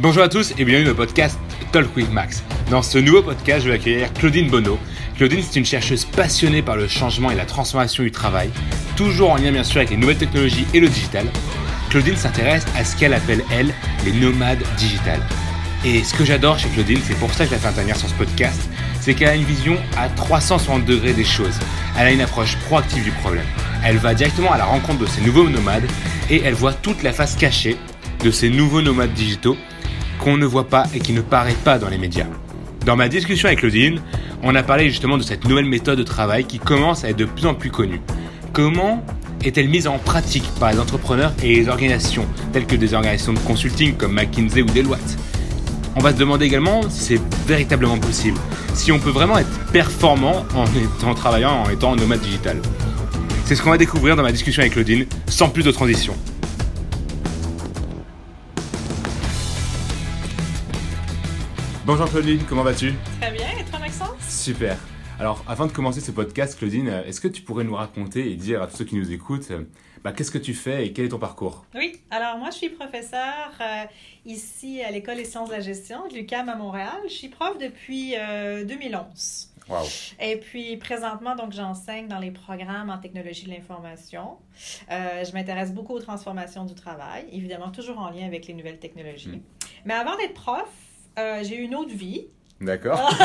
Bonjour à tous et bienvenue au podcast Talk with Max. Dans ce nouveau podcast, je vais accueillir Claudine Bonneau. Claudine, c'est une chercheuse passionnée par le changement et la transformation du travail, toujours en lien bien sûr avec les nouvelles technologies et le digital. Claudine s'intéresse à ce qu'elle appelle, elle, les nomades digitales. Et ce que j'adore chez Claudine, c'est pour ça que je la fais intervenir sur ce podcast, c'est qu'elle a une vision à 360 degrés des choses. Elle a une approche proactive du problème. Elle va directement à la rencontre de ces nouveaux nomades et elle voit toute la face cachée de ces nouveaux nomades digitaux qu'on ne voit pas et qui ne paraît pas dans les médias. Dans ma discussion avec Claudine, on a parlé justement de cette nouvelle méthode de travail qui commence à être de plus en plus connue. Comment est-elle mise en pratique par les entrepreneurs et les organisations, telles que des organisations de consulting comme McKinsey ou Deloitte? On va se demander également si c'est véritablement possible, si on peut vraiment être performant en, étant, travaillant en étant nomade digital. C'est ce qu'on va découvrir dans ma discussion avec Claudine, sans plus de transition. Bonjour Claudine, comment vas-tu? Très bien, et toi Maxence? Super. Alors, avant de commencer ce podcast, Claudine, est-ce que tu pourrais nous raconter et dire à tous ceux qui nous écoutent, bah, qu'est-ce que tu fais et quel est ton parcours? Oui, alors moi je suis professeur euh, ici à l'École des sciences de la gestion de l'UQAM à Montréal. Je suis prof depuis 2011. Euh, wow. Et puis présentement, donc j'enseigne dans les programmes en technologie de l'information. Euh, je m'intéresse beaucoup aux transformations du travail, évidemment toujours en lien avec les nouvelles technologies. Hmm. Mais avant d'être prof, euh, j'ai une autre vie. D'accord.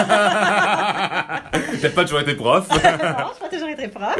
T'as pas toujours été prof. non, je pas toujours été prof.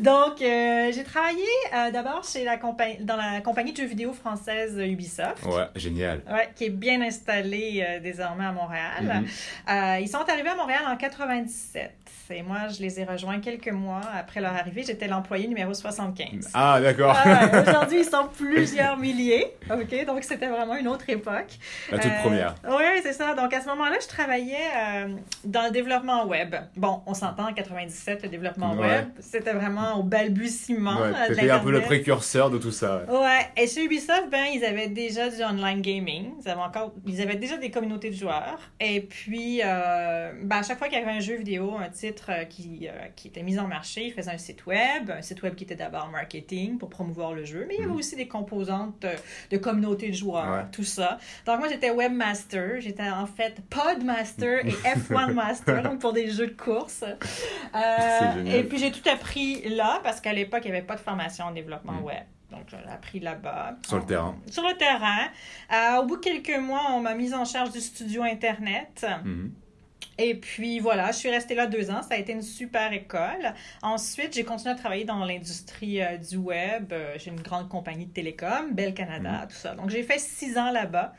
Donc, euh, j'ai travaillé euh, d'abord chez la compagnie, dans la compagnie de jeux vidéo française Ubisoft. Ouais, génial. Ouais, qui est bien installée désormais à Montréal. Mm-hmm. ils sont arrivés à Montréal en 97. Et moi, je les ai rejoints quelques mois après leur arrivée. J'étais l'employé numéro 75. Ah, d'accord. Aujourd'hui, ils sont plusieurs milliers. OK? Donc, c'était vraiment une autre époque. La toute première. Oui, c'est ça. Donc, à ce moment-là, je travaillais euh, dans le développement web. Bon, on s'entend en 97, le développement web, c'était vraiment au balbutiement. Ouais, c'était un peu le précurseur de tout ça. Ouais. Et chez Ubisoft, ben, ils avaient déjà du online gaming. Ils avaient encore, ils avaient déjà des communautés de joueurs. Et puis, euh, ben, à chaque fois qu'il y avait un jeu vidéo, un titre euh, qui, qui était mis en marché, ils faisaient un site web, un site web qui était d'abord marketing pour promouvoir le jeu, mais il y avait mhm. aussi des composantes de communauté de joueurs, tout ça. Donc moi j'étais webmaster, j'étais en fait podmaster et F1 Master, donc pour des jeux de course. Euh, et puis j'ai tout appris là, parce qu'à l'époque, il n'y avait pas de formation en développement mm. web. Donc, j'ai appris là-bas. Sur le terrain. Sur le terrain. Euh, au bout de quelques mois, on m'a mise en charge du studio Internet. Mm-hmm. Et puis voilà, je suis restée là deux ans. Ça a été une super école. Ensuite, j'ai continué à travailler dans l'industrie euh, du web. Euh, j'ai une grande compagnie de télécom, Bell Canada, mm-hmm. tout ça. Donc, j'ai fait six ans là-bas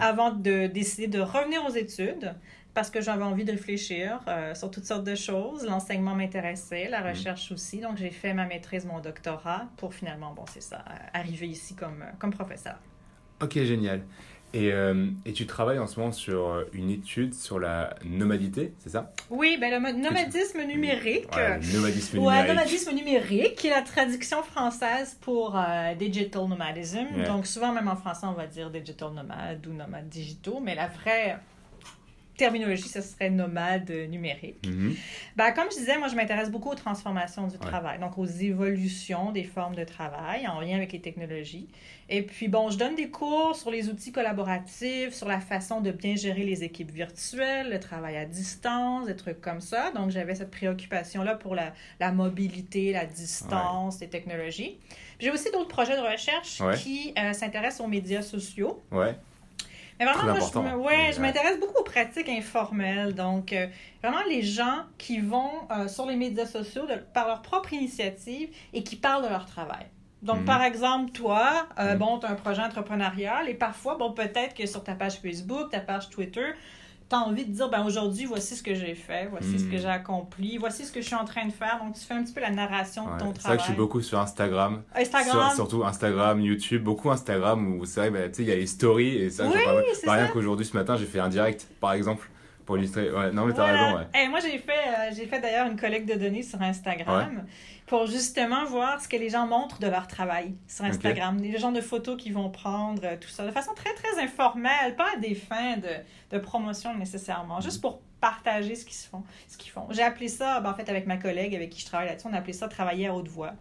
avant de décider de revenir aux études parce que j'avais envie de réfléchir euh, sur toutes sortes de choses. L'enseignement m'intéressait, la mm. recherche aussi. Donc, j'ai fait ma maîtrise, mon doctorat pour finalement, bon, c'est ça, euh, arriver ici comme, euh, comme professeur. Ok, génial. Et, et, tu travailles en ce moment sur une étude sur la nomadité, c'est ça? Oui, ben le nomadisme numérique. Ouais, nomadisme numérique. Ouais, nomadisme numérique, qui est la traduction française pour digital nomadism. Donc, souvent, même en français, on va dire digital nomade ou nomade digitaux, mais la vraie terminologie, ce serait nomade numérique. Ben, comme je disais, moi, je m'intéresse beaucoup aux transformations du travail, donc aux évolutions des formes de travail en lien avec les technologies. Et puis, bon, je donne des cours sur les outils collaboratifs, sur la façon de bien gérer les équipes virtuelles, le travail à distance, des trucs comme ça. Donc, j'avais cette préoccupation-là pour la, la, mobilité, la distance, les technologies. J'ai aussi d'autres projets de recherche qui euh, s'intéressent aux médias sociaux. Ouais. Mais vraiment, moi, je, ouais, je m'intéresse beaucoup aux pratiques informelles. Donc, euh, vraiment, les gens qui vont euh, sur les médias sociaux par leur propre initiative et qui parlent de leur travail. Donc, mhm. par exemple, toi, euh, mhm. bon, tu as un projet entrepreneurial et parfois, bon, peut-être que sur ta page Facebook, ta page Twitter, tu as envie de dire, ben aujourd'hui, voici ce que j'ai fait, voici ce que hmm. j'ai accompli, voici ce que je suis en train de faire. Donc, tu fais un petit peu la narration de ton travail. C'est vrai que je suis beaucoup sur Instagram. Instagram? surtout Instagram, YouTube, beaucoup Instagram où c'est vrai, ben, tu sais, il y a les stories et ça, oui, c'est Par rien qu'aujourd'hui, ce matin, j'ai fait un direct, par exemple. Pour illustrer. Ouais, non, mais t'as raison, ouais. Moi, j'ai fait, euh, j'ai fait d'ailleurs une collecte de données sur Instagram pour justement voir ce que les gens montrent de leur travail sur Instagram. Les gens de photos qu'ils vont prendre, euh, tout ça, de façon très, très informelle, pas à des fins de, de promotion nécessairement, juste pour partager ce qu'ils font. Ce qu'ils font. J'ai appelé ça, ben, en fait, avec ma collègue avec qui je travaille là-dessus, on a appelé ça travailler à haute voix.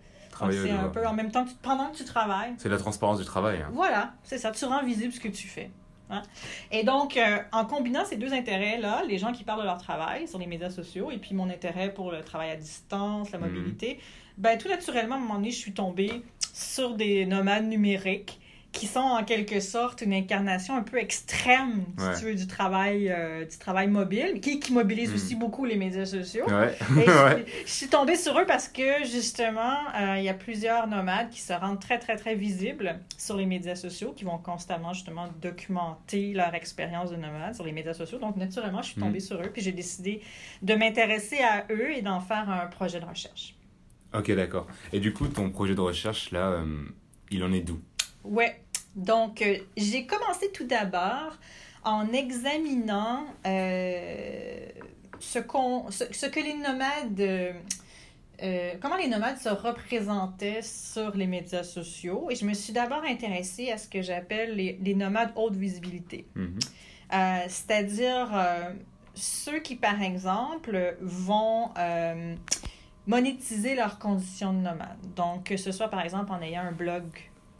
C'est un peu en même temps que pendant que tu travailles. C'est la transparence du travail. Hein. Voilà, c'est ça. Tu rends visible ce que tu fais. Hein? Et donc, euh, en combinant ces deux intérêts-là, les gens qui parlent de leur travail sur les médias sociaux et puis mon intérêt pour le travail à distance, la Mhm. mobilité, ben tout naturellement, à un moment donné, je suis tombée sur des nomades numériques qui sont en quelque sorte une incarnation un peu extrême, si Ouais. tu veux, du travail, euh, du travail mobile, qui, qui mobilise Mhm. aussi beaucoup les médias sociaux. Ouais. Et je, suis tombée sur eux parce que justement, euh, il y a plusieurs nomades qui se rendent très, très, très visibles sur les médias sociaux, qui vont constamment justement documenter leur expérience de nomade sur les médias sociaux. Donc, naturellement, je suis tombée sur eux, puis j'ai décidé de m'intéresser à eux et d'en faire un projet de recherche. Ok, d'accord. Et du coup, ton projet de recherche, là, euh, il en est d'où? Ouais. Donc, euh, j'ai commencé tout d'abord en examinant euh, ce, qu'on, ce, ce que les nomades. euh, comment les nomades se représentaient sur les médias sociaux. Et je me suis d'abord intéressée à ce que j'appelle les, les nomades haute visibilité. Mhm. Euh, c'est-à-dire ceux qui, par exemple, vont monétiser leurs conditions de nomade. Donc, que ce soit, par exemple, en ayant un blog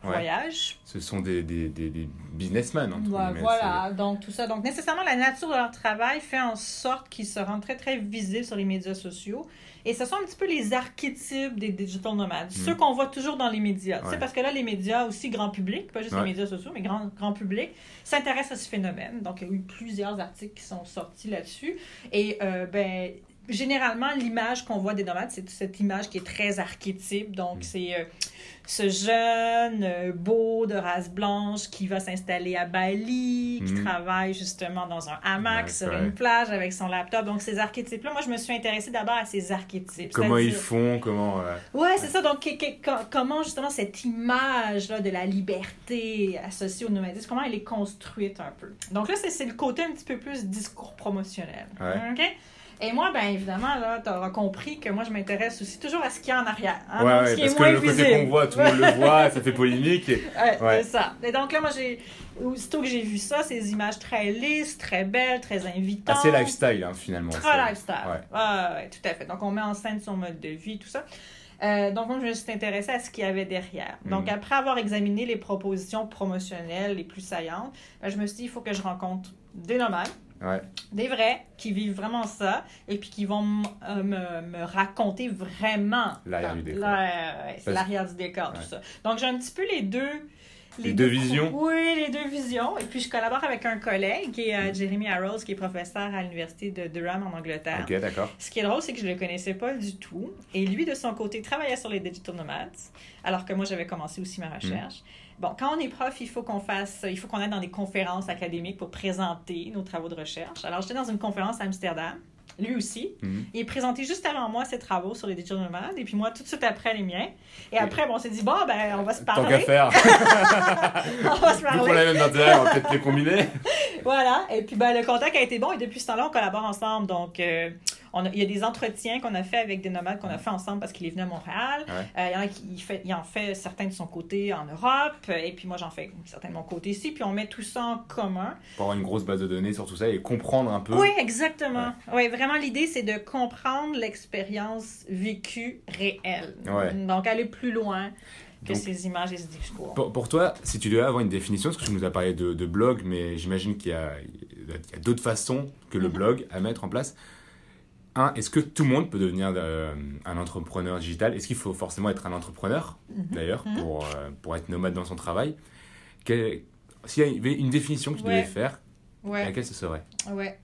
Ouais. voyage. Ce sont des, des, des, des businessmen, entre voilà, donc tout ça. Donc, nécessairement, la nature de leur travail fait en sorte qu'ils se rendent très, très visibles sur les médias sociaux. Et ce sont un petit peu les archétypes des digital nomades, ceux qu'on voit toujours dans les médias. Tu sais. Ouais. parce que là, les médias, aussi grand public, pas juste Ouais. les médias sociaux, mais grand, grand public, s'intéressent à ce phénomène. Donc, il y a eu plusieurs articles qui sont sortis là-dessus. Et, euh, ben, généralement, l'image qu'on voit des nomades, c'est cette image qui est très archétype. Donc, Mm. c'est euh, ce jeune euh, beau de race blanche qui va s'installer à Bali, qui Mhm. travaille justement dans un hamac Ouais, sur ouais. une plage avec son laptop. Donc, ces archétypes-là, moi, je me suis intéressée d'abord à ces archétypes. Comment ils font, comment... euh, Ouais, c'est ça. Donc, que- que- co- comment justement cette image-là de la liberté associée au nomadisme, comment elle est construite un peu? Donc là, c'est c'est le côté un petit peu plus discours promotionnel. Ouais. OK? Et moi, ben évidemment, là, tu auras compris que moi, je m'intéresse aussi toujours à ce qu'il y a en arrière. hein, ouais, donc, ce qui parce est que moins le côté qu'on voit, tout le monde le voit, ça fait polémique. et- Ouais, Ouais. c'est ça. Et donc là, moi, j'ai. Aussitôt que j'ai vu ça, ces images très lisses, très belles, très invitantes. Assez lifestyle, hein, finalement. Très lifestyle. Ouais. Ouais, tout à fait. Donc, on met en scène son mode de vie, tout ça. Euh, donc, moi, je me suis intéressée à ce qu'il y avait derrière. Donc, Mhm. après avoir examiné les propositions promotionnelles les plus saillantes, ben, je me suis dit, il faut que je rencontre des nomades, Ouais. des vrais, qui vivent vraiment ça, et puis qui vont euh, me, me raconter vraiment L'arrière du décor. L'arrière du décor, tout ça. Donc, j'ai un petit peu les deux. Les deux visions? Oui, les deux visions. Et puis, je collabore avec un collègue qui est euh, Mm. Jeremy Arrows, qui est professeur à l'université de Durham en Angleterre. Ok, d'accord. Ce qui est drôle, c'est que je ne le connaissais pas du tout. Et lui, de son côté, travaillait sur les digital nomades, alors que moi, j'avais commencé aussi ma recherche. Bon, quand on est prof, il faut qu'on fasse, il faut qu'on aille dans des conférences académiques pour présenter nos travaux de recherche. Alors, j'étais dans une conférence à Amsterdam. Lui aussi. Mhm. Il présentait juste avant moi ses travaux sur les digital nomades, et puis moi, tout de suite après, les miens. Et après, bon, on s'est dit, bon, ben, on va se Tant parler. qu'à faire, on va se parler. même on va peut-être les combiner. Voilà. Et puis, ben, le contact a été bon, et depuis ce temps-là, on collabore ensemble. Donc, euh, on a- il y a des entretiens qu'on a fait avec des nomades qu'on a fait ensemble parce qu'il est venu à Montréal. Ouais. Euh, il, y en a qui il fait, il en fait certains de son côté en Europe, et puis moi, j'en fais certains de mon côté ici, puis on met tout ça en commun. Pour avoir une grosse base de données sur tout ça et comprendre un peu. Oui, exactement. Oui, vraiment, l'idée, c'est de comprendre l'expérience vécue réelle. Ouais. Donc, aller plus loin que ces images et ce discours. Pour, pour toi, si tu devais avoir une définition, parce que tu nous as parlé de, de blog, mais j'imagine qu'il y a, d'autres façons que le Mhm. blog à mettre en place. Un, est-ce que tout le monde peut devenir euh, un entrepreneur digital? Est-ce qu'il faut forcément être un entrepreneur, Mhm. d'ailleurs, Mhm. pour, euh, pour être nomade dans son travail? S'il y avait une définition que tu Ouais. devais faire, Ouais. laquelle ce serait? Ouais.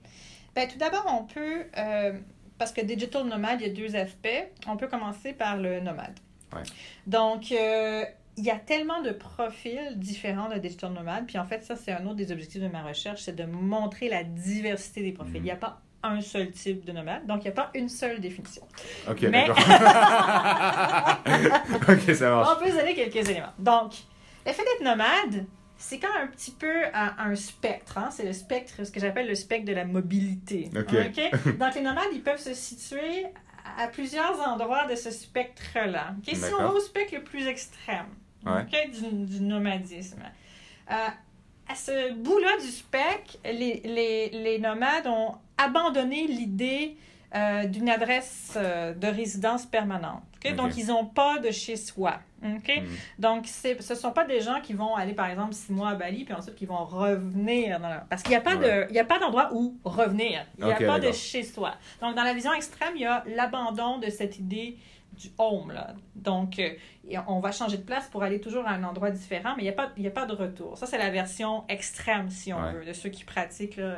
Ben, tout d'abord, on peut, euh, parce que digital nomade, il y a deux aspects. On peut commencer par le nomade. Ouais. Donc, il y a tellement de profils différents de digital nomade. Puis en fait, ça, c'est un autre des objectifs de ma recherche, c'est de montrer la diversité des profils. Mhm. Il n'y a pas un seul type de nomade, donc il n'y a pas une seule définition. Ok, Mais- d'accord. ok, ça marche. On peut donner quelques éléments. Donc, le fait d'être nomade, c'est comme un petit peu un, un spectre. hein. C'est le spectre, ce que j'appelle le spectre de la mobilité. Ok. OK? Donc, les nomades, ils peuvent se situer à plusieurs endroits de ce spectre-là. OK? Si on va au spectre le plus extrême Ouais. Du, du nomadisme, euh, à ce bout-là du spectre, les, les, les nomades ont abandonné l'idée euh, d'une adresse euh, de résidence permanente. Donc, ils n'ont pas de chez soi. Mhm. Donc, ce ne sont pas des gens qui vont aller, par exemple, six mois à Bali, puis ensuite qui vont revenir. Dans leur- Parce qu'il n'y a pas Ouais. de- d'endroit où revenir. Il n'y a pas de chez soi. Donc, dans la vision extrême, il y a l'abandon de cette idée du home. Là. Donc, euh, on va changer de place pour aller toujours à un endroit différent, mais il n'y a, pas- y a pas de retour. Ça, c'est la version extrême, si on Ouais. veut, de ceux qui pratiquent là,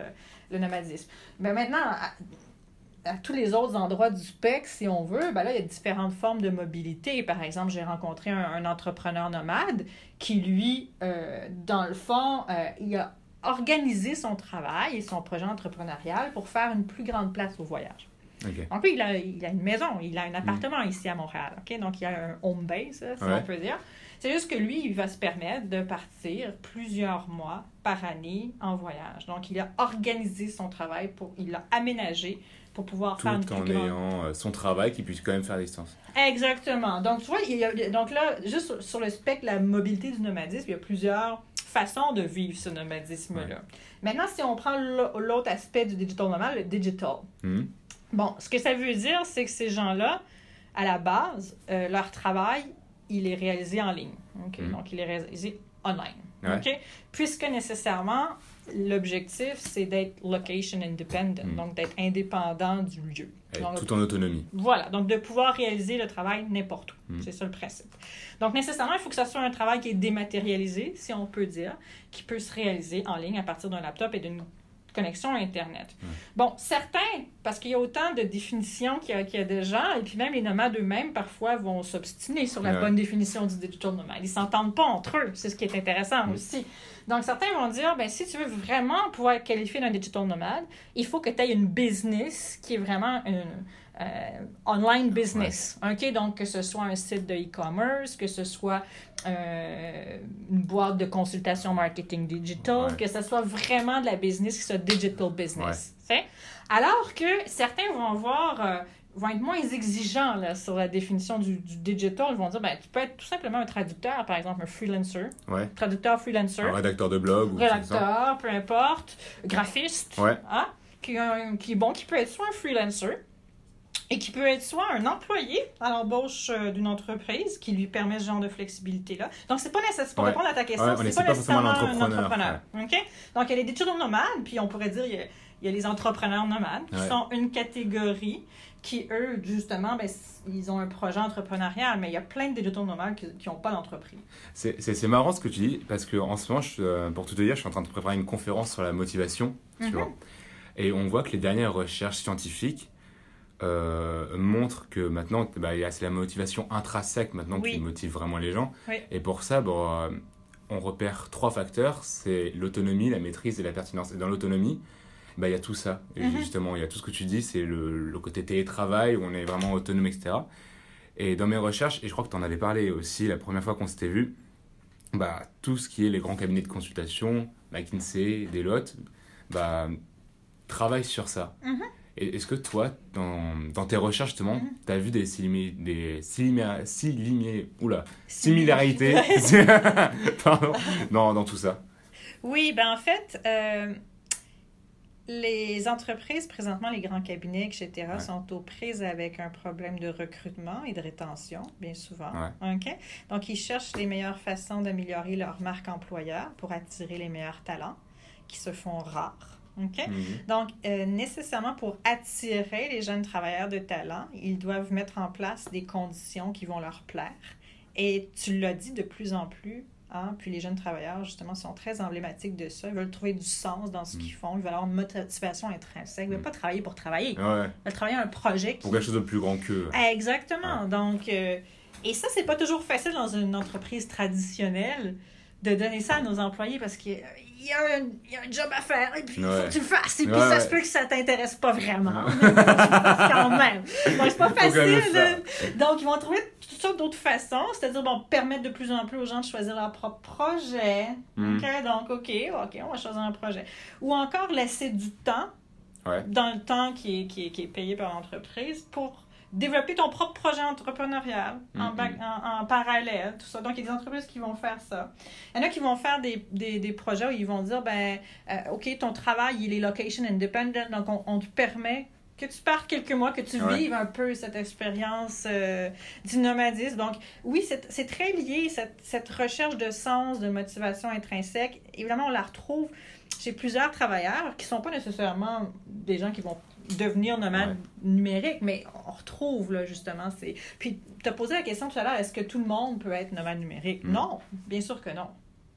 le nomadisme. Mais maintenant, à, à tous les autres endroits du spectre, si on veut, ben là, il y a différentes formes de mobilité. Par exemple, j'ai rencontré un, un entrepreneur nomade qui, lui, euh, dans le fond, euh, il a organisé son travail et son projet entrepreneurial pour faire une plus grande place au voyage. Ok. Donc, lui, il a, il a une maison, il a un appartement ici à Montréal. ok? Donc, il a un home base, si Ouais. on peut dire. C'est juste que lui, il va se permettre de partir plusieurs mois par année en voyage. Donc, il a organisé son travail, pour, il l'a aménagé pour pouvoir faire une Tout en ayant euh, son travail qui puisse quand même faire distance. Exactement. Donc, tu vois, il y a- donc là, juste sur, le spectre de la mobilité du nomadisme, il y a plusieurs façons de vivre ce nomadisme-là. Maintenant, si on prend l'au- l'autre aspect du digital nomade, le digital. Mhm. Bon, ce que ça veut dire, c'est que ces gens-là, à la base, euh, leur travail, il est réalisé en ligne. Mhm. Donc, il est réalisé online. Ouais. Puisque nécessairement, l'objectif, c'est d'être location independent, Mhm. donc d'être indépendant du lieu. Donc, tout en autonomie. voilà, donc de pouvoir réaliser le travail n'importe où. Mm. C'est ça le principe. Donc nécessairement, il faut que ça soit un travail qui est dématérialisé, si on peut dire, qui peut se réaliser en ligne à partir d'un laptop et d'une connexion à Internet. Bon, certains, parce qu'il y a autant de définitions qu'il y, a- qu'il y a de gens, et puis même les nomades eux-mêmes, parfois, vont s'obstiner sur la bonne définition du digital nomade. Ils s'entendent pas entre eux, c'est ce qui est intéressant Mm. aussi. Donc certains vont dire, ben, si tu veux vraiment pouvoir être qualifié d'un digital nomade, il faut que tu aies une business qui est vraiment une euh, online business. OK? Donc, que ce soit un site de e-commerce, que ce soit euh, une boîte de consultation marketing digital, Ouais. que ce soit vraiment de la business qui soit digital business. tu sais. Alors que certains vont avoir. euh, vont être moins exigeants là, sur la définition du, du digital. Ils vont dire, ben, tu peux être tout simplement un traducteur, par exemple, un freelancer, Ouais. traducteur freelancer Un rédacteur de blog ou rédacteur, peu importe, graphiste, Ouais. hein, qui, a un- qui, bon, qui peut être soit un freelancer et qui peut être soit un employé à l'embauche euh, d'une entreprise qui lui permet ce genre de flexibilité-là. Donc, c'est pas nécessaire, pour Ouais. répondre à ta question, Ouais, c'est pas nécessairement un entrepreneur. OK? Donc, il y a les digital nomades, puis on pourrait dire, il y a, il y a les entrepreneurs nomades, qui sont une catégorie qui, eux, justement, ben, ils ont un projet entrepreneurial, mais il y a plein de digital nomades qui n'ont pas d'entreprise. C'est marrant ce que tu dis, parce que en ce moment, je, euh, pour tout te dire, je suis en train de préparer une conférence sur la motivation, tu Mhm. vois? Et on voit que les dernières recherches scientifiques euh, montrent que maintenant, bah, c'est la motivation intrinsèque maintenant Oui. qui motive vraiment les gens. Oui. Et pour ça, bon, euh, on repère trois facteurs, c'est l'autonomie, la maîtrise et la pertinence. Et dans l'autonomie, bah, il y a tout ça. Et Mhm. justement, il y a tout ce que tu dis, c'est le, le côté télétravail, où on est vraiment autonome, etc. Et dans mes recherches, et je crois que tu en avais parlé aussi la première fois qu'on s'était vu, bah, tout ce qui est les grands cabinets de consultation, McKinsey, Deloitte, bah, travaillent sur ça. Mhm. Est-ce que toi, dans, dans tes recherches, justement, Mhm. tu as vu des, silimi- des silimi- silimi- oula, similarités? Pardon, dans, dans tout ça Oui, ben en fait, euh, les entreprises, présentement, les grands cabinets, etc., Ouais. sont aux prises avec un problème de recrutement et de rétention, bien souvent. Ouais. Donc, ils cherchent les meilleures façons d'améliorer leur marque employeur pour attirer les meilleurs talents qui se font rares. OK? Mhm. Donc, euh, nécessairement, pour attirer les jeunes travailleurs de talent, ils doivent mettre en place des conditions qui vont leur plaire. Et tu l'as dit de plus en plus, hein, puis les jeunes travailleurs, justement, sont très emblématiques de ça. Ils veulent trouver du sens dans ce Mm. qu'ils font. Ils veulent avoir une motivation intrinsèque. Ils ne veulent Mm. pas travailler pour travailler. Ils veulent travailler un projet qui... pour quelque chose de plus grand qu'eux. Exactement. Donc, euh, et ça, c'est pas toujours facile dans une entreprise traditionnelle de donner ça à nos employés parce qu'il y, a un- il y a un job à faire et puis il faut que tu le fasses. Et puis Ouais, ça se peut que ça t'intéresse pas vraiment. mais il quand même. Donc, c'est pas facile. de- Donc, ils vont trouver toutes sortes d'autres façons, c'est-à-dire bon, permettre de plus en plus aux gens de choisir leur propre projet. Mhm. OK, donc, OK, OK, on va choisir un projet. Ou encore laisser du temps Ouais. dans le temps qui est, qui est, qui est payé par l'entreprise pour développer ton propre projet entrepreneurial en, bac- en, en parallèle, tout ça. Donc, il y a des entreprises qui vont faire ça. Il y en a qui vont faire des, des, des projets où ils vont dire, ben, euh, OK, ton travail, il est location independent, donc on, on te permet que tu partes quelques mois, que tu vives un peu cette expérience euh, du nomadisme. Donc, oui, c'est très lié, cette, cette, recherche de sens, de motivation intrinsèque. Évidemment, on la retrouve chez plusieurs travailleurs qui ne sont pas nécessairement des gens qui vont devenir nomades numériques, mais on retrouve là, justement. Puis, tu as posé la question tout à l'heure, est-ce que tout le monde peut être nomade numérique? Mm. Non, bien sûr que non.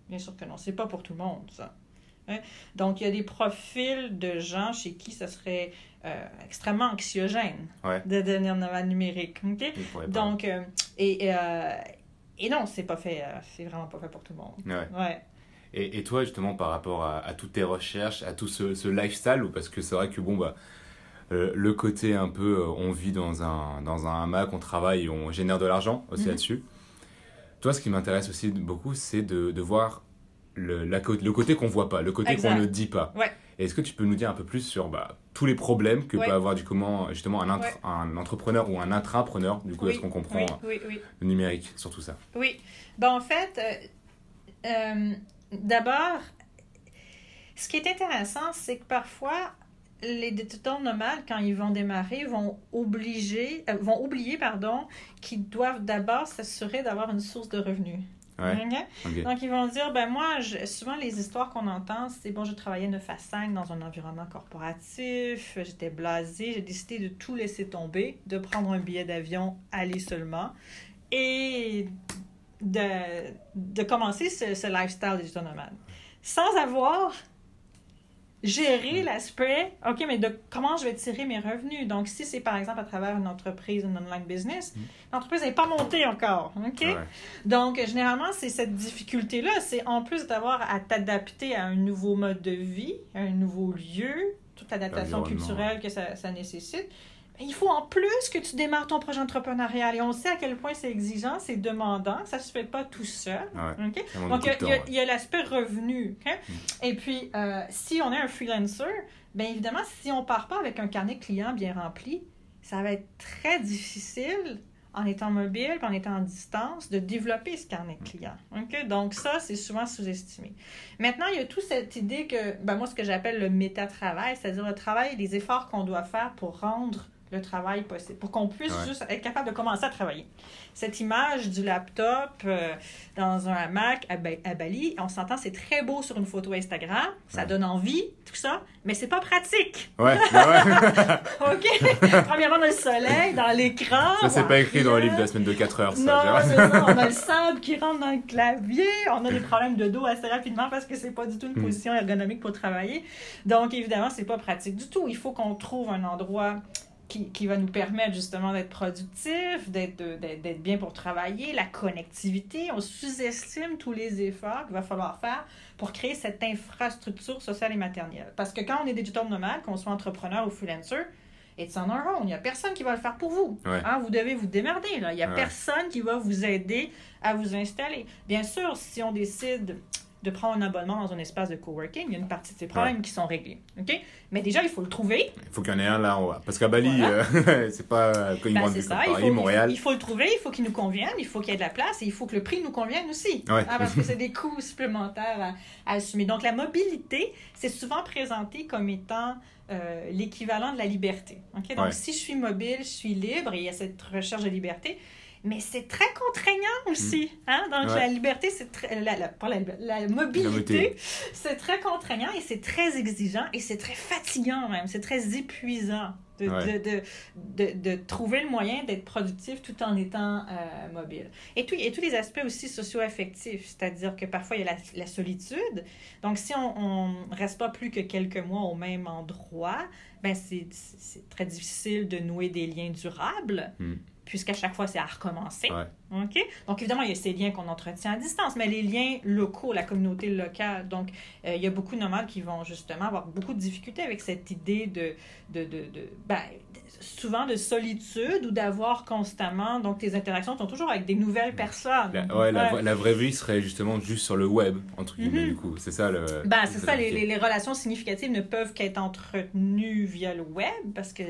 Bien sûr que non. C'est pas pour tout le monde, ça. Hein? Donc, il y a des profils de gens chez qui ça serait euh, extrêmement anxiogène de devenir nomade numérique. Donc, euh, et, euh, et non, c'est pas fait, c'est vraiment pas fait pour tout le monde. Ouais. Et, et, toi, justement, par rapport à, toutes tes recherches, à tout ce, ce lifestyle, parce que c'est vrai que, bon, bah, le côté un peu, on vit dans un, dans un hamac, on travaille, on génère de l'argent aussi mhm. là-dessus. Toi, ce qui m'intéresse aussi beaucoup, c'est de, de voir le, la, le côté qu'on voit pas, le côté qu'on ne dit pas. Ouais. Est-ce que tu peux nous dire un peu plus sur bah, tous les problèmes que peut avoir du comment justement un, un entrepreneur ou un intrapreneur du coup est-ce qu'on comprend le numérique sur tout ça? Oui. Ben, en fait, euh, euh, d'abord, ce qui est intéressant, c'est que parfois les digital nomades, quand ils vont démarrer, vont, obliger, euh, vont oublier pardon, qu'ils doivent d'abord s'assurer d'avoir une source de revenus. Donc, ils vont dire, ben moi, souvent les histoires qu'on entend, c'est bon, je travaillais 9 à 5 dans un environnement corporatif, j'étais blasé, j'ai décidé de tout laisser tomber, de prendre un billet d'avion, aller seulement, et de, de commencer ce, ce lifestyle digital nomade. Sans avoir gérer l'aspect, OK, mais de comment je vais tirer mes revenus. Donc, si c'est par exemple à travers une entreprise, une online business, mm. l'entreprise n'est pas montée encore. OK? Donc, généralement, c'est cette difficulté-là. C'est en plus d'avoir à t'adapter à un nouveau mode de vie, à un nouveau lieu, toute l'adaptation culturelle que ça, ça nécessite il faut en plus que tu démarres ton projet entrepreneurial. Et on sait à quel point c'est exigeant, c'est demandant. Ça ne se fait pas tout seul. Donc, il y a, l'aspect revenu. Mm. Et puis, euh, si on est un freelancer, bien évidemment, si on ne part pas avec un carnet client bien rempli, ça va être très difficile en étant mobile, en étant en distance, de développer ce carnet client. Donc ça, c'est souvent sous-estimé. Maintenant, il y a toute cette idée que, ben moi, ce que j'appelle le méta-travail, c'est-à-dire le travail et les efforts qu'on doit faire pour rendre le travail possible, pour qu'on puisse juste être capable de commencer à travailler. Cette image du laptop euh, dans un hamac à, Bali, on s'entend, c'est très beau sur une photo Instagram, ça donne envie, tout ça, mais c'est pas pratique. Ouais, ouais. OK? Premièrement, dans le soleil, dans l'écran. Ça, c'est pas écrit dans le livre de la semaine de 4 heures, ça. Non, c'est ça. On a le sable qui rentre dans le clavier, on a des problèmes de dos assez rapidement parce que c'est pas du tout une hmm. position ergonomique pour travailler. Donc, évidemment, c'est pas pratique du tout. Il faut qu'on trouve un endroit qui, va nous permettre justement d'être productif, d'être bien pour travailler, la connectivité. On sous-estime tous les efforts qu'il va falloir faire pour créer cette infrastructure sociale et matérielle. Parce que quand on est digital nomade, qu'on soit entrepreneur ou freelancer, it's on our own. Il n'y a personne qui va le faire pour vous. Hein, vous devez vous démerder. Là. Il n'y a personne qui va vous aider à vous installer. Bien sûr, si on décide de prendre un abonnement dans un espace de coworking, il y a une partie de ces problèmes qui sont réglés. OK? Mais déjà, il faut le trouver. Il faut qu'il y en ait un là en haut. Parce qu'à Bali, euh, c'est pas quand ben, ça. Paris, il faut, Montréal. Il faut le trouver, il faut qu'il nous convienne, il faut qu'il y ait de la place et il faut que le prix nous convienne aussi. Ah, parce que c'est des coûts supplémentaires à, assumer. Donc, la mobilité, c'est souvent présenté comme étant euh, l'équivalent de la liberté. OK? Donc, si je suis mobile, je suis libre et il y a cette recherche de liberté mais c'est très contraignant aussi. Mm. Hein? Donc, la liberté, c'est très. La, la, la, mobilité, c'est très contraignant et c'est très exigeant et c'est très fatigant même. C'est très épuisant de, de, de, de, trouver le moyen d'être productif tout en étant euh, mobile. Et, tout, et tous les aspects aussi socio-affectifs, c'est-à-dire que parfois il y a la, solitude. Donc, si on ne reste pas plus que quelques mois au même endroit, ben c'est très difficile de nouer des liens durables. Mm puisqu'à chaque fois, c'est à recommencer. OK? Donc, évidemment, il y a ces liens qu'on entretient à distance, mais les liens locaux, la communauté locale. Donc, euh, il y a beaucoup de nomades qui vont justement avoir beaucoup de difficultés avec cette idée de, de, de, de ben, souvent de solitude ou d'avoir constamment. Donc, tes interactions sont toujours avec des nouvelles personnes. La, ouais, La, vraie vie serait justement juste sur le web, entre guillemets, mm-hmm. du coup. C'est ça le. Ben, c'est ça. Les, les, relations significatives ne peuvent qu'être entretenues via le web parce que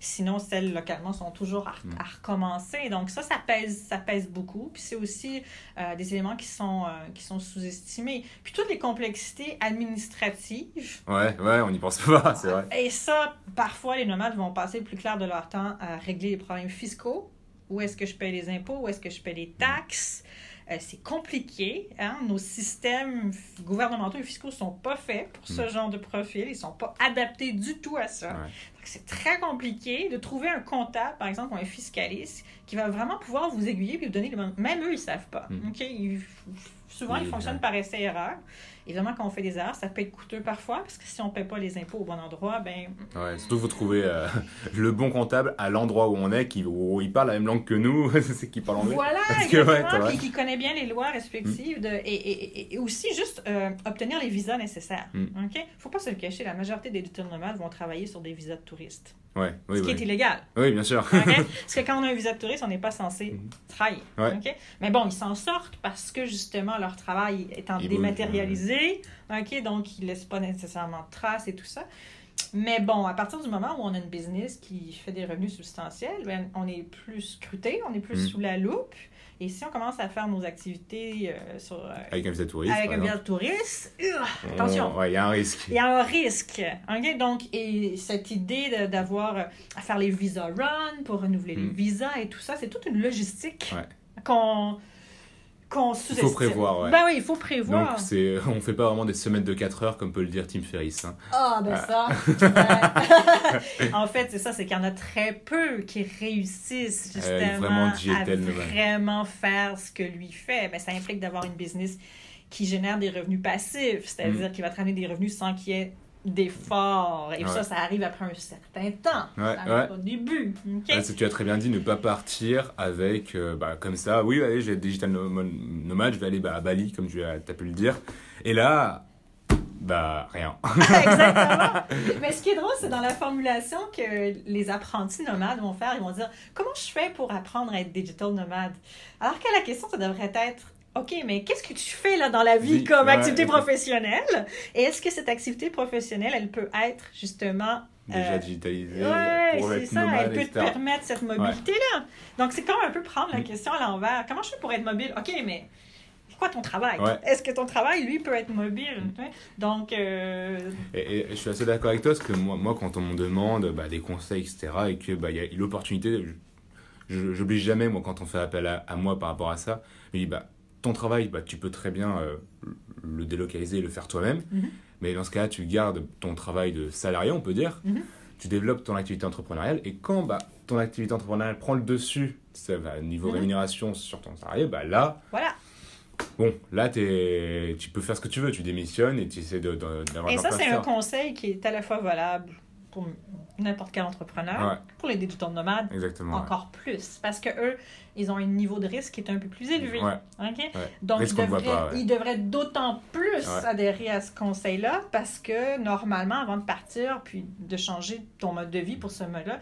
sinon, celles localement sont toujours à, mm. à recommencer commencer. Donc ça, ça pèse, ça pèse beaucoup. Puis c'est aussi euh, des éléments qui sont, euh, qui sont sous-estimés. Puis toutes les complexités administratives. Ouais, ouais, on n'y pense pas, c'est vrai. Et ça, parfois, les nomades vont passer le plus clair de leur temps à régler les problèmes fiscaux. Où est-ce que je paye les impôts? Où est-ce que je paye les taxes? Euh, c'est compliqué. Hein? Nos systèmes gouvernementaux et fiscaux ne sont pas faits pour ce mm. genre de profil. Ils ne sont pas adaptés du tout à ça. C'est très compliqué de trouver un comptable, par exemple, ou un fiscaliste, qui va vraiment pouvoir vous aiguiller et vous donner le Même eux, ils ne savent pas. Mm. souvent, ils fonctionnent par essai-erreur. Évidemment, quand on fait des erreurs, ça peut être coûteux parfois, parce que si on ne paie pas les impôts au bon endroit, ben... Ouais, surtout, il faut trouver euh, le bon comptable à l'endroit où on est, qui, où il parle la même langue que nous, c'est qui parle anglais. Voilà, exactement, et qui connaît bien les lois respectives, de, et, et, et, aussi juste euh, obtenir les visas nécessaires. Il mm. ne faut pas se le cacher, la majorité des nomades vont travailler sur des visas de touristes. Ouais, oui, ce qui est illégal. Oui, bien sûr. Parce que quand on a un visa de touriste, on n'est pas censé mhm. travailler. Ouais. Mais bon, ils s'en sortent parce que justement leur travail étant dématérialisé, ok, donc ils ne laissent pas nécessairement de traces et tout ça. Mais bon, à partir du moment où on a une business qui fait des revenus substantiels, ben, on est plus scruté, on est plus mhm. sous la loupe. Et si on commence à faire nos activités euh, sur, euh, avec un visa touriste, avec un visa touriste, attention. Il y a un risque. Il y a un risque. Donc, et cette idée d'avoir à faire les visa run pour renouveler les mm. visas et tout ça, c'est toute une logistique qu'on il faut prévoir, ouais. Ben oui, il faut prévoir. Donc, c'est, on fait pas vraiment des semaines de 4 heures, comme peut le dire Tim Ferriss. Hein. Ah, ben ça. en fait, c'est ça, c'est qu'il y en a très peu qui réussissent justement vraiment à vraiment faire ce que lui fait. Ben, ça implique d'avoir une business qui génère des revenus passifs, c'est-à-dire mm. qui va te ramener des revenus sans qu'il y ait d'efforts. Et ça, ça arrive après un certain temps. Ouais, Au début. tu as très bien dit, ne pas partir avec, euh, bah, comme ça, oui, allez, j'ai digital nomade, je vais aller bah, à Bali, comme tu as, pu le dire. Et là, bah, rien. Exactement. Mais ce qui est drôle, c'est dans la formulation que les apprentis nomades vont faire. Ils vont dire Comment je fais pour apprendre à être digital nomade? Alors que la question, ça devrait être OK, mais qu'est-ce que tu fais là dans la vie comme activité professionnelle? Et est-ce que cette activité professionnelle, elle peut être justement déjà euh, digitalisée ouais, c'est ça, elle peut te permettre cette mobilité-là. Donc, c'est comme un peu prendre la mm. question à l'envers. Comment je fais pour être mobile? OK, mais c'est quoi ton travail? Est-ce que ton travail, lui, peut être mobile? Mm. Donc... Euh, et, je suis assez d'accord avec toi, parce que moi, moi quand on me demande bah, des conseils, etc., et qu'il bah, y a l'opportunité... J'oblige jamais, moi, quand on fait appel à, à, moi par rapport à ça, je dis, bah, ton travail, bah, tu peux très bien euh, le délocaliser et le faire toi-même. Mhm. Mais dans ce cas-là, tu gardes ton travail de salarié, on peut dire. Mhm. Tu développes ton activité entrepreneuriale. Et quand bah, ton activité entrepreneuriale prend le dessus, ça va, niveau mhm. rémunération sur ton salarié, bah, là, voilà. Bon, là, es, tu peux faire ce que tu veux. Tu démissionnes et tu essaies d'avoir Et ça, c'est un conseil qui est à la fois valable pour n'importe quel entrepreneur, pour les digital nomades, Exactement, encore plus. Parce que eux, ils ont un niveau de risque qui est un peu plus élevé. Donc, ils devraient, d'autant plus adhérer à ce conseil-là parce que normalement, avant de partir puis de changer ton mode de vie pour ce mode-là,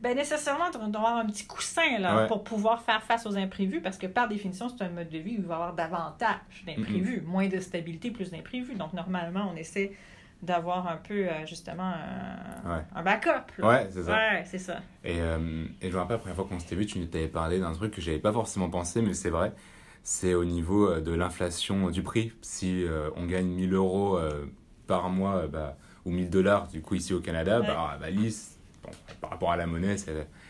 ben nécessairement, tu dois avoir un petit coussin là, pour pouvoir faire face aux imprévus parce que par définition, c'est un mode de vie où il va y avoir davantage d'imprévus, moins de stabilité, plus d'imprévus. Donc, normalement, on essaie d'avoir un peu, euh, justement, un, backup. Ouais, c'est ça. Ouais, c'est ça. Et, euh, et, je me rappelle, la première fois qu'on s'était vu, tu t'avais parlé d'un truc que j'avais pas forcément pensé, mais c'est vrai. C'est au niveau euh, de l'inflation du prix. Si on gagne 1000 euros par mois, bah, ou 1000 dollars, du coup, ici au Canada, bah, bah bon, par rapport à la monnaie,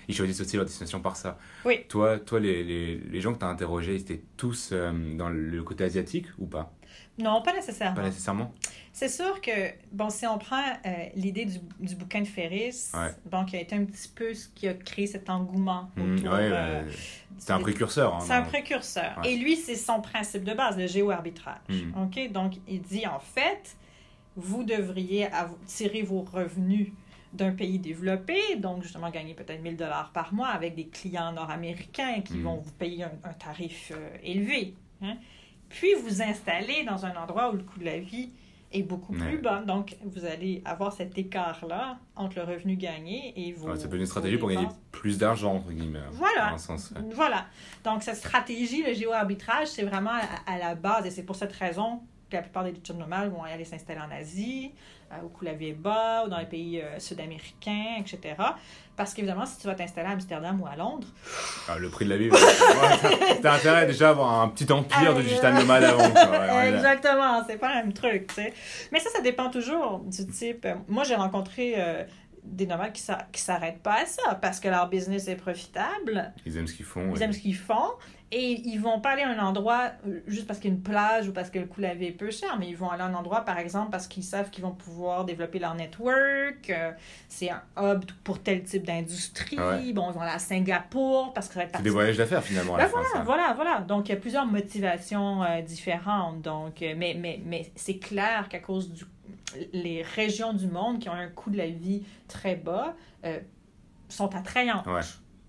ils choisissent aussi leur destination par ça. Oui. Toi, toi les, les, les gens que tu as interrogés, ils étaient tous dans le côté asiatique ou pas? Non, pas nécessairement. Pas nécessairement c'est sûr que, bon, si on prend euh, l'idée du, du, bouquin de Ferris, donc qui a été un petit peu ce qui a créé cet engouement mmh, autour... Euh, c'est un précurseur. Hein, c'est un précurseur. Et lui, c'est son principe de base, le géo-arbitrage. Mmh. OK? Donc, il dit, en fait, vous devriez tirer vos revenus d'un pays développé, donc justement gagner peut-être 1000 dollars par mois avec des clients nord-américains qui mmh. vont vous payer un, tarif euh, élevé. Hein? Puis vous installer dans un endroit où le coût de la vie est beaucoup plus bas. Donc, vous allez avoir cet écart-là entre le revenu gagné et vos. ça peut être une stratégie pour gagner plus d'argent, entre guillemets. Voilà. Voilà. Donc, cette stratégie, le géo-arbitrage, c'est vraiment à, la base et c'est pour cette raison la plupart des digital nomades vont aller s'installer en Asie, au Kulavieba, ou dans les pays sud-américains, etc. Parce qu'évidemment, si tu vas t'installer à Amsterdam ou à Londres... Ah, le prix de la vie, t'as intérêt déjà à avoir un petit empire de digital nomade avant. Exactement, c'est pas le même truc, tu sais. Mais ça, ça dépend toujours du type... Moi, j'ai rencontré des nomades qui ne s'arrêtent pas à ça parce que leur business est profitable. Ils aiment ce qu'ils font. Ils aiment ce qu'ils font. Et ils vont pas aller à un endroit euh, juste parce qu'il y a une plage ou parce que le coût de la vie est peu cher, mais ils vont aller à un endroit, par exemple, parce qu'ils savent qu'ils vont pouvoir développer leur network. Euh, c'est un hub pour tel type d'industrie. Bon, ils vont aller à Singapour parce que ça va être C'est des voyages d'affaires, finalement. Ben voilà, voilà, voilà. Donc, il y a plusieurs motivations euh, différentes. Donc, mais mais, mais c'est clair qu'à cause du les régions du monde qui ont un coût de la vie très bas euh, sont attrayantes.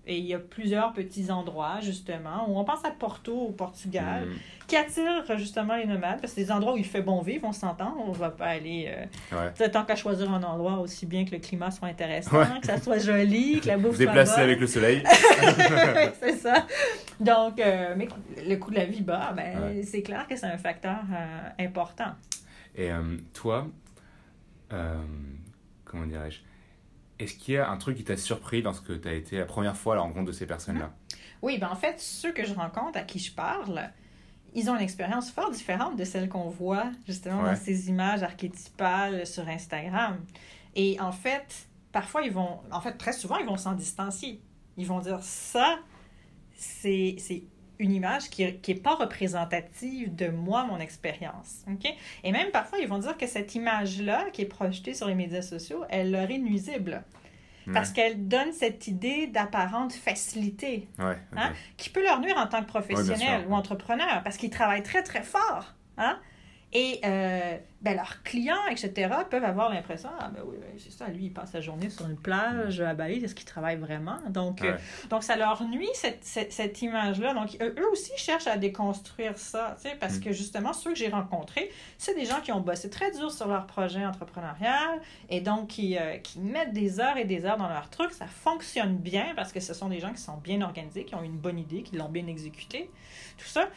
Et il y a plusieurs petits endroits, justement, où on pense à Porto, au Portugal, mm. qui attirent justement les nomades, parce que c'est des endroits où il fait bon vivre, on s'entend, on ne va pas aller... Euh, tant qu'à choisir un endroit, aussi bien que le climat soit intéressant, que ça soit joli, que la bouffe soit Déplacer avec le soleil. c'est ça. Donc, euh, mais le coût de la vie bas, ben, c'est clair que c'est un facteur important. Et toi, euh, comment dirais-je Est-ce qu'il y a un truc qui t'a surpris lorsque tu as été la première fois à la rencontre de ces personnes-là? Oui, ben en fait, ceux que je rencontre, à qui je parle, ils ont une expérience fort différente de celle qu'on voit justement dans ces images archétypales sur Instagram. Et en fait, parfois, ils vont, en fait, très souvent, ils vont s'en distancier. Ils vont dire ça, c'est une image qui n'est pas représentative de moi, mon expérience. Et même parfois, ils vont dire que cette image-là, qui est projetée sur les médias sociaux, elle leur est nuisible. Parce qu'elle donne cette idée d'apparente facilité hein, qui peut leur nuire en tant que professionnel ou entrepreneur parce qu'ils travaillent très, très fort. Hein? Et euh, ben, leurs clients, etc., peuvent avoir l'impression Ah, ben oui, c'est ça, lui, il passe sa journée sur une plage à Bali, est-ce qu'il travaille vraiment? Donc, euh, donc ça leur nuit, cette, cette, image-là. Donc, eux aussi cherchent à déconstruire ça, tu sais, parce mm. que justement, ceux que j'ai rencontrés, c'est des gens qui ont bossé très dur sur leur projet entrepreneurial et donc qui, euh, qui mettent des heures et des heures dans leur truc. Ça fonctionne bien parce que ce sont des gens qui sont bien organisés, qui ont une bonne idée, qui l'ont bien exécuté. Tout ça,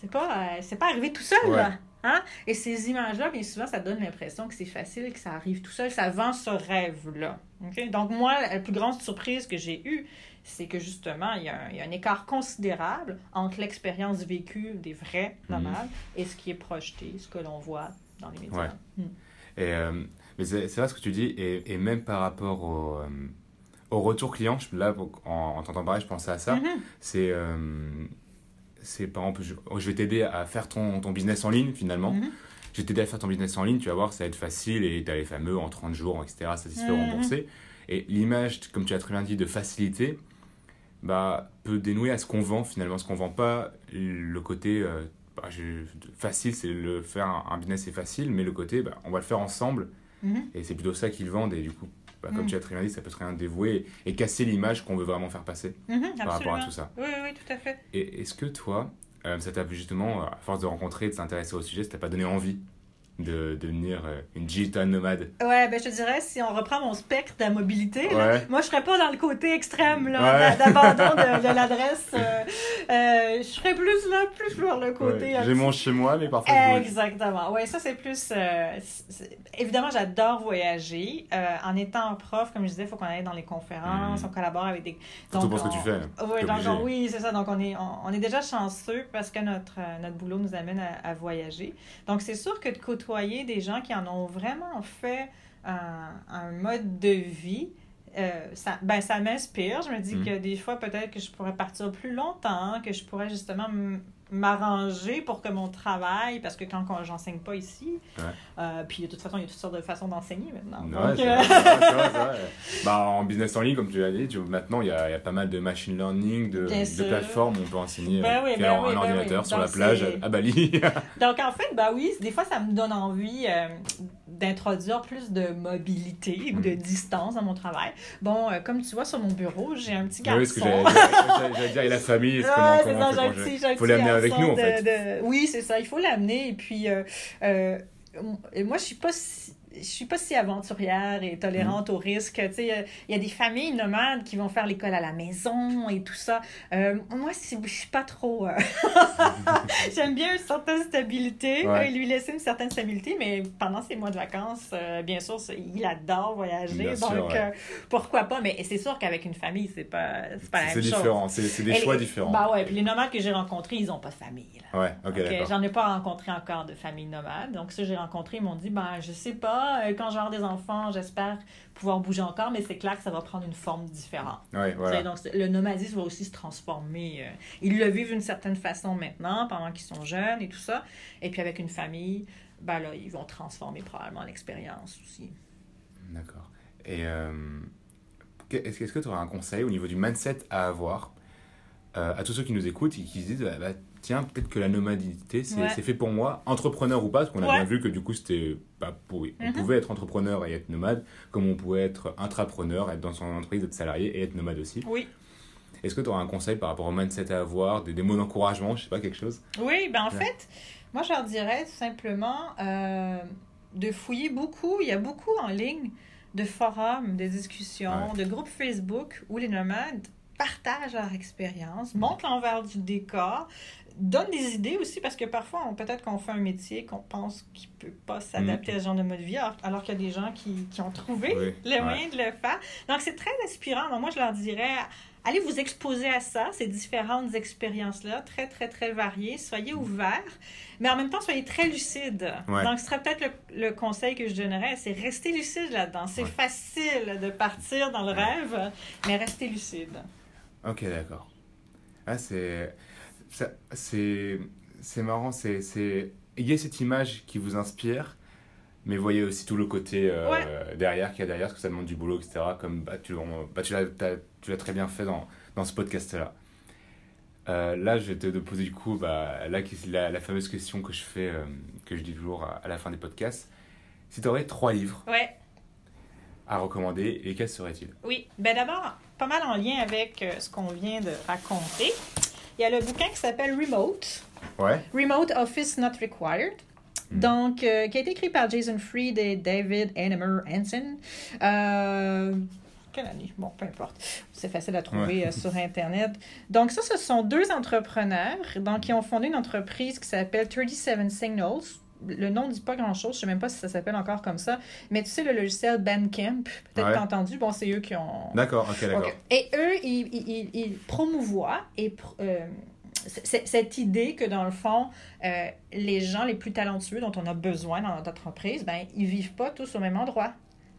c'est pas, c'est pas arrivé tout seul, là. Hein? Et ces images-là, bien souvent, ça donne l'impression que c'est facile, que ça arrive tout seul. Ça vend ce rêve-là. Donc, moi, la plus grande surprise que j'ai eue, c'est que justement, il y, a un, écart considérable entre l'expérience vécue des vrais mhm. nomades et ce qui est projeté, ce que l'on voit dans les médias. Hmm. Et, euh, mais c'est vrai ce que tu dis, et, et même par rapport au, euh, au retour client, là, en, en t'entendant parler, je pensais à ça. Mhm. C'est. Euh, c'est par exemple, je, vais t'aider à faire ton, ton, business en ligne finalement. Mhm. Je vais t'aider à faire ton business en ligne, tu vas voir, ça va être facile et tu as les fameux en 30 jours, etc. Ça se fait mhm. rembourser. Et l'image, comme tu as très bien dit, de facilité, bah, peut dénouer à ce qu'on vend finalement. Ce qu'on vend pas, le côté euh, bah, facile, c'est le faire un, business c'est facile, mais le côté, bah, on va le faire ensemble. Mhm. Et c'est plutôt ça qu'ils vendent. Et du coup, bah, comme mm. tu as très bien dit, ça peut se rien dévouer et, casser l'image qu'on veut vraiment faire passer mm-hmm, par rapport à tout ça. Oui, oui, tout à fait. Et est-ce que toi, euh, ça t'a justement, à force de rencontrer et de s'intéresser au sujet, ça t'a pas donné envie de, devenir euh, une digital nomade? Ouais, ben je te dirais, si on reprend mon spectre de la mobilité, moi je serais pas dans le côté extrême d'abandon de, l'adresse. Euh, euh, je serais plus là, plus vers le côté. J'ai mon chez moi, mais parfois. Exactement. Ouais, ça c'est plus. Évidemment, j'adore voyager. en étant prof, comme je disais, il faut qu'on aille dans les conférences, mm. on collabore avec des. Surtout pour ce que tu fais. Oui, donc, oui, c'est ça. Donc on est, on, est déjà chanceux parce que notre, notre boulot nous amène à, à voyager. Donc c'est sûr que de côté des gens qui en ont vraiment fait un, mode de vie, euh, ça, ben, ça m'inspire. Je me dis mm. que des fois, peut-être que je pourrais partir plus longtemps, que je pourrais justement m'arranger pour que mon travail, parce que quand, quand j'enseigne pas ici, euh, puis de toute façon, il y a toutes sortes de façons d'enseigner maintenant. Ouais, euh, bah, en business en ligne, comme tu l'as dit, maintenant, il y, a, il y, a, pas mal de machine learning, de, de plateformes où on peut enseigner ben oui, ben un ben ordinateur sur la plage à Bali. Donc, en fait, bah oui, des fois, ça me donne envie euh, d'introduire plus de mobilité ou de mm. distance dans mon travail. Bon, comme tu vois sur mon bureau, j'ai un petit garçon. Oui, ce que j'allais dire, et la famille, comment, comment on faut l'amener avec nous, en fait. Oui, c'est ça, il faut l'amener. Et puis, euh, euh, moi, je suis pas je suis pas si aventurière et tolérante au risque. Tu sais, il y a des familles nomades qui vont faire l'école à la maison et tout ça. Euh, moi, je suis pas trop. J'aime bien une certaine stabilité, ouais. lui laisser une certaine stabilité, mais pendant ces mois de vacances, euh, bien sûr, il adore voyager, donc euh, pourquoi pas, mais c'est sûr qu'avec une famille, c'est pas, pas la même chose. C'est différent, c'est des choix différents. Bah ouais, puis les nomades que j'ai rencontrés, ils ont pas de famille. Là. Ouais, ok. J'en ai pas rencontré encore de famille nomade, donc ceux que j'ai rencontrés, ils m'ont dit, ben je sais pas, euh, quand j'aurai des enfants, j'espère pouvoir bouger encore, mais c'est clair que ça va prendre une forme différente. Ouais, voilà. Donc, le nomadisme va aussi se transformer. Ils le vivent d'une certaine façon maintenant, pendant qu'ils sont jeunes et tout ça. Et puis avec une famille, ben là, ils vont transformer probablement l'expérience aussi. D'accord. Et euh, est-ce que tu aurais un conseil au niveau du mindset à avoir euh, à tous ceux qui nous écoutent et qui se disent bah, bah tiens, peut-être que la nomadité, c'est fait pour moi, entrepreneur ou pas, parce qu'on a bien vu que du coup, c'était pas pour. On mm-hmm. pouvait être entrepreneur et être nomade, comme on pouvait être intrapreneur, être dans son entreprise, être salarié et être nomade aussi. Oui. Est-ce que tu auras un conseil par rapport au mindset à avoir, des, des mots d'encouragement, je sais pas, quelque chose? Oui, ben en fait, moi je leur dirais tout simplement euh, de fouiller beaucoup. Il y a beaucoup en ligne de forums, de discussions, de groupes Facebook où les nomades partagent leur expérience, montrent l'envers du décor, donnent des idées aussi parce que parfois, peut-être qu'on fait un métier qu'on pense qu'il ne peut pas s'adapter mm. à ce genre de mode de vie, alors, qu'il y a des gens qui, qui ont trouvé le moyen de le faire. Donc, c'est très inspirant. Donc, moi, je leur dirais, allez vous exposer à ça, ces différentes expériences-là, très, très, très variées. Soyez ouverts, mais en même temps, soyez très lucides. Donc, ce serait peut-être le, conseil que je donnerais, c'est rester lucide là-dedans. C'est facile de partir dans le rêve, mais rester lucide. Ok, d'accord. Ah, c'est... C'est marrant, c'est... Il y a cette image qui vous inspire, mais voyez aussi tout le côté euh, derrière qu'il y a derrière, parce que ça demande du boulot, etc. Comme bah, tu, bah, tu l'as très bien fait dans, dans ce podcast-là. Euh, là, je vais te poser du coup bah, là, la, la fameuse question que je fais, euh, que je dis toujours à, la fin des podcasts. Si tu aurais trois livres ouais. à recommander, et quels seraient-ils? Oui, ben d'abord, pas mal en lien avec ce qu'on vient de raconter. Il y a le bouquin qui s'appelle Remote. Ouais. Remote Office Not Required. Mm. Donc, euh, qui a été écrit par Jason Fried et David Animer Hansen. Euh, quelle année? Bon, peu importe. C'est facile à trouver euh, sur Internet. Donc, ça, ce sont deux entrepreneurs donc, qui ont fondé une entreprise qui s'appelle 37 Signals. Le nom ne dit pas grand-chose, je ne sais même pas si ça s'appelle encore comme ça. Mais tu sais, le logiciel Bandcamp, peut-être que tu as entendu, bon, c'est eux qui ont. D'accord, ok, d'accord. Et eux, ils, ils, ils promouvoient et cette idée que dans le fond, euh, les gens les plus talentueux dont on a besoin dans notre entreprise, ben, ils vivent pas tous au même endroit.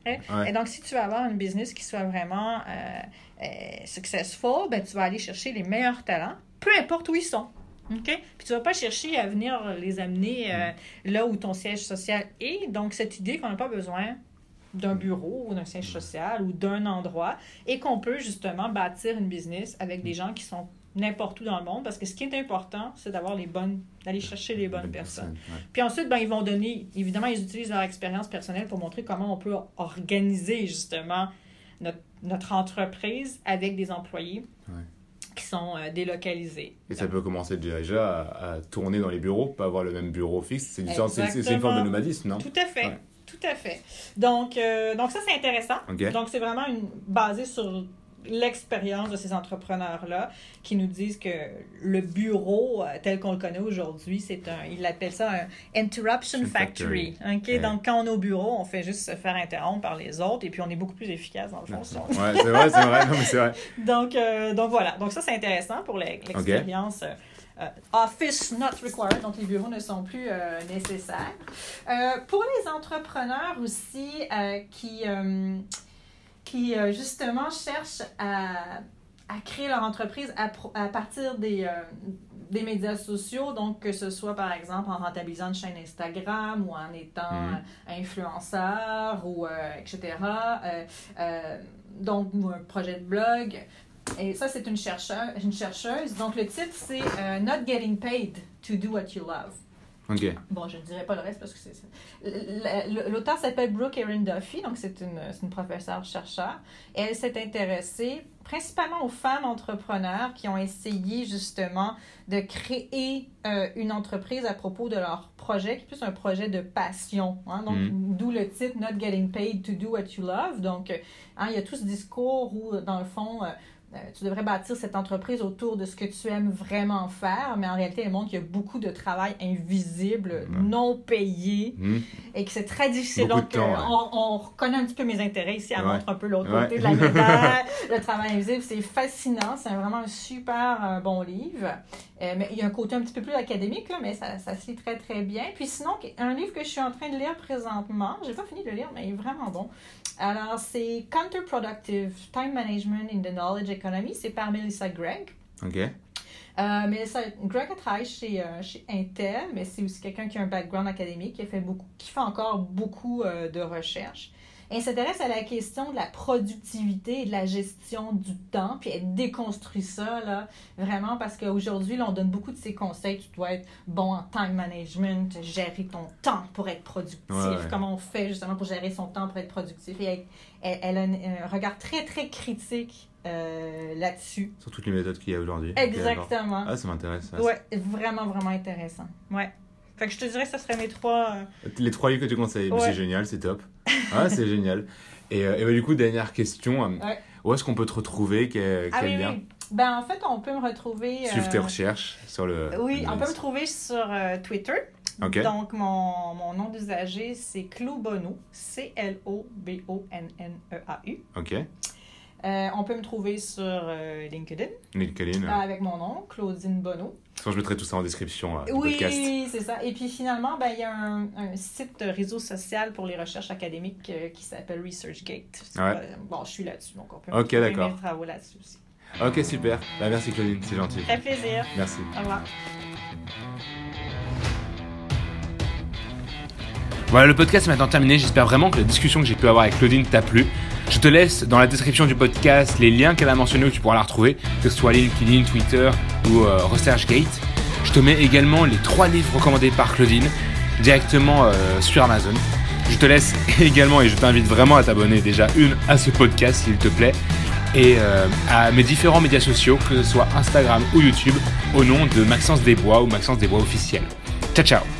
Hein? Et donc, si tu veux avoir une business qui soit vraiment euh, euh, successful, ben, tu vas aller chercher les meilleurs talents, peu importe où ils sont. OK? Puis tu vas pas chercher à venir les amener mm. là où ton siège social est. Donc, cette idée qu'on n'a pas besoin d'un bureau ou d'un siège social ou d'un endroit et qu'on peut justement bâtir une business avec des mm. gens qui sont n'importe où dans le monde parce que ce qui est important, c'est d'avoir les bonnes, d'aller chercher les bonnes personnes. Puis ensuite, ben, ils vont donner, évidemment, ils utilisent leur expérience personnelle pour montrer comment on peut organiser justement notre, notre entreprise avec des employés. Qui sont euh, délocalisés. Et ça peut commencer déjà à, tourner dans les bureaux, pas avoir le même bureau fixe. C'est une, forme de nomadisme, non? Tout à fait. Tout à fait. Donc, euh, donc ça, c'est intéressant. Donc, c'est vraiment une, basé sur l'expérience de ces entrepreneurs-là qui nous disent que le bureau euh, tel qu'on le connaît aujourd'hui, c'est un, ils l'appellent ça un interruption factory. Donc, quand on est au bureau, on fait juste se faire interrompre par les autres et puis on est beaucoup plus efficace dans le fond. Oui, c'est vrai, c'est vrai. c'est vrai. donc, euh, donc, voilà. Donc, ça, c'est intéressant pour l'expérience. Euh, office not required, donc les bureaux ne sont plus nécessaires. pour les entrepreneurs aussi qui qui euh, justement cherchent à, à, créer leur entreprise à, à partir des, euh, des médias sociaux, donc que ce soit par exemple en rentabilisant une chaîne Instagram ou en étant mhm. influenceur ou euh, etc. donc un projet de blog. Et ça, c'est une chercheuse, une chercheuse. Donc le titre, c'est Not Getting Paid to Do What You Love. Bon, je ne dirai pas le reste parce que c'est. L'auteur s'appelle Brooke Erin Duffy, donc c'est une, une professeure chercheur. Et elle s'est intéressée principalement aux femmes entrepreneurs qui ont essayé justement de créer euh, une entreprise à propos de leur projet, qui est plus un projet de passion. Hein. donc, mm. d'où le titre Not Getting Paid to Do What You Love. Donc, hein, il y a tout ce discours où, dans le fond, euh, euh, tu devrais bâtir cette entreprise autour de ce que tu aimes vraiment faire, mais en réalité, elle montre qu'il y a beaucoup de travail invisible, non payé, hmm. et que c'est très difficile. Donc, on, reconnaît un petit peu mes intérêts ici, elle montre un peu l'autre côté de la médaille, le travail invisible. C'est fascinant, c'est vraiment un super euh, bon livre. Euh, mais il y a un côté un petit peu plus académique, là, mais ça, ça se lit très, très bien. Puis sinon, un livre que je suis en train de lire présentement, j'ai pas fini de le lire, mais il est vraiment bon. Alors, c'est Counterproductive Time Management in the Knowledge Economy. C'est par Melissa Gregg. OK. Euh, Melissa Gregg a travaillé chez, euh, chez Intel, mais c'est aussi quelqu'un qui a un background académique, qui, a fait, beaucoup, qui fait encore beaucoup euh, de recherches. Elle s'intéresse à la question de la productivité et de la gestion du temps, puis elle déconstruit ça, là, vraiment, parce qu'aujourd'hui, on donne beaucoup de ces conseils. Tu dois être bon en time management, gérer ton temps pour être productif. Comment on fait justement pour gérer son temps pour être productif. Et elle, a un regard très, très critique euh, là-dessus. Sur toutes les méthodes qu'il y a aujourd'hui. Exactement. ah, ça m'intéresse. Ouais, vraiment, vraiment intéressant. Ouais. Fait que je te dirais que ce serait mes trois. Euh, les trois livres que tu conseilles. C'est génial, c'est top. Ah, c'est génial. Et, euh, et bah, du coup, dernière question. Euh, où est-ce qu'on peut te retrouver? Quel, ah, oui, Oui. Ben, en fait, on peut me retrouver. Suivre tes recherches sur le. Oui, on peut me trouver sur Twitter. Donc, mon, mon nom d'usager, c'est Clou Bono. C-L-O-B-O-N-N-E-A-U. OK. Euh, on peut me trouver sur euh, LinkedIn. LinkedIn. avec mon nom, Claudine Bonneau. je mettrai tout ça en description euh, oui, Oui, c'est ça. Et puis finalement, ben, il y a un, site réseau social pour les recherches académiques qui s'appelle ResearchGate. bon, je suis là-dessus, donc on peut Ok, d'accord. mes travaux là-dessus aussi. Ok, super. Bah, merci Claudine, c'est gentil. Très plaisir. Merci. Au revoir. Voilà, le podcast est maintenant terminé. J'espère vraiment que la discussion que j'ai pu avoir avec Claudine t'a plu. Je te laisse dans la description du podcast les liens qu'elle a mentionnés où tu pourras la retrouver, que ce soit LinkedIn, Twitter ou euh, ResearchGate. Je te mets également les trois livres recommandés par Claudine directement euh, sur Amazon. Je te laisse également et je t'invite vraiment à t'abonner déjà une à ce podcast s'il te plaît et euh, à mes différents médias sociaux, que ce soit Instagram ou YouTube, au nom de Maxence Desbois ou Maxence Desbois officiel. Ciao ciao